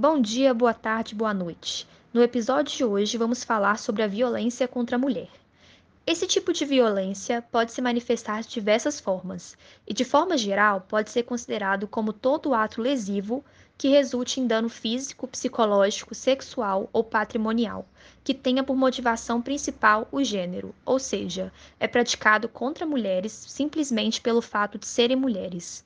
Bom dia, boa tarde, boa noite. No episódio de hoje vamos falar sobre a violência contra a mulher. Esse tipo de violência pode se manifestar de diversas formas e, de forma geral, pode ser considerado como todo ato lesivo que resulte em dano físico, psicológico, sexual ou patrimonial, que tenha por motivação principal o gênero, ou seja, é praticado contra mulheres simplesmente pelo fato de serem mulheres.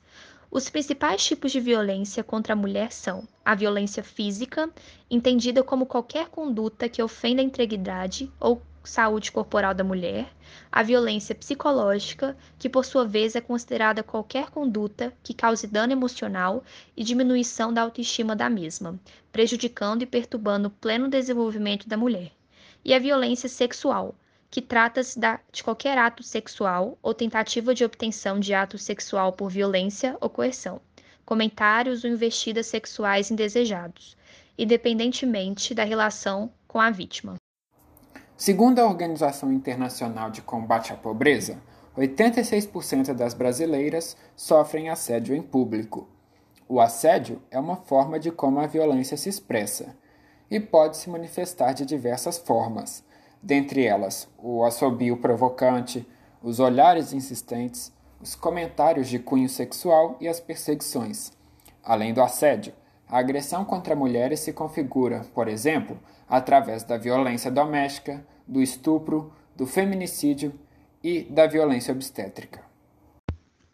Os principais tipos de violência contra a mulher são a violência física, entendida como qualquer conduta que ofenda a integridade ou saúde corporal da mulher, a violência psicológica, que por sua vez é considerada qualquer conduta que cause dano emocional e diminuição da autoestima da mesma, prejudicando e perturbando o pleno desenvolvimento da mulher, e a violência sexual, que trata-se de qualquer ato sexual ou tentativa de obtenção de ato sexual por violência ou coerção, comentários ou investidas sexuais indesejados, independentemente da relação com a vítima. Segundo a Organização Internacional de Combate à Pobreza, 86% das brasileiras sofrem assédio em público. O assédio é uma forma de como a violência se expressa e pode se manifestar de diversas formas dentre elas o assobio provocante, os olhares insistentes, os comentários de cunho sexual e as perseguições. Além do assédio, a agressão contra mulheres se configura, por exemplo, através da violência doméstica, do estupro, do feminicídio e da violência obstétrica.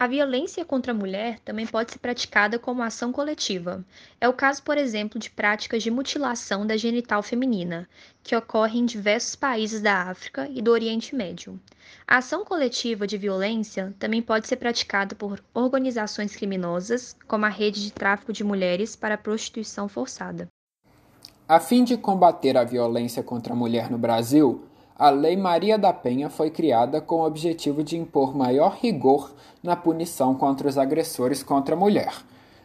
A violência contra a mulher também pode ser praticada como ação coletiva. É o caso, por exemplo, de práticas de mutilação da genital feminina, que ocorrem em diversos países da África e do Oriente Médio. A ação coletiva de violência também pode ser praticada por organizações criminosas, como a rede de tráfico de mulheres para prostituição forçada. A fim de combater a violência contra a mulher no Brasil, a Lei Maria da Penha foi criada com o objetivo de impor maior rigor na punição contra os agressores contra a mulher.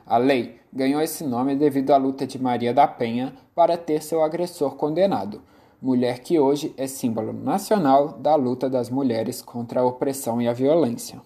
A lei ganhou esse nome devido à luta de Maria da Penha para ter seu agressor condenado, mulher que hoje é símbolo nacional da luta das mulheres contra a opressão e a violência.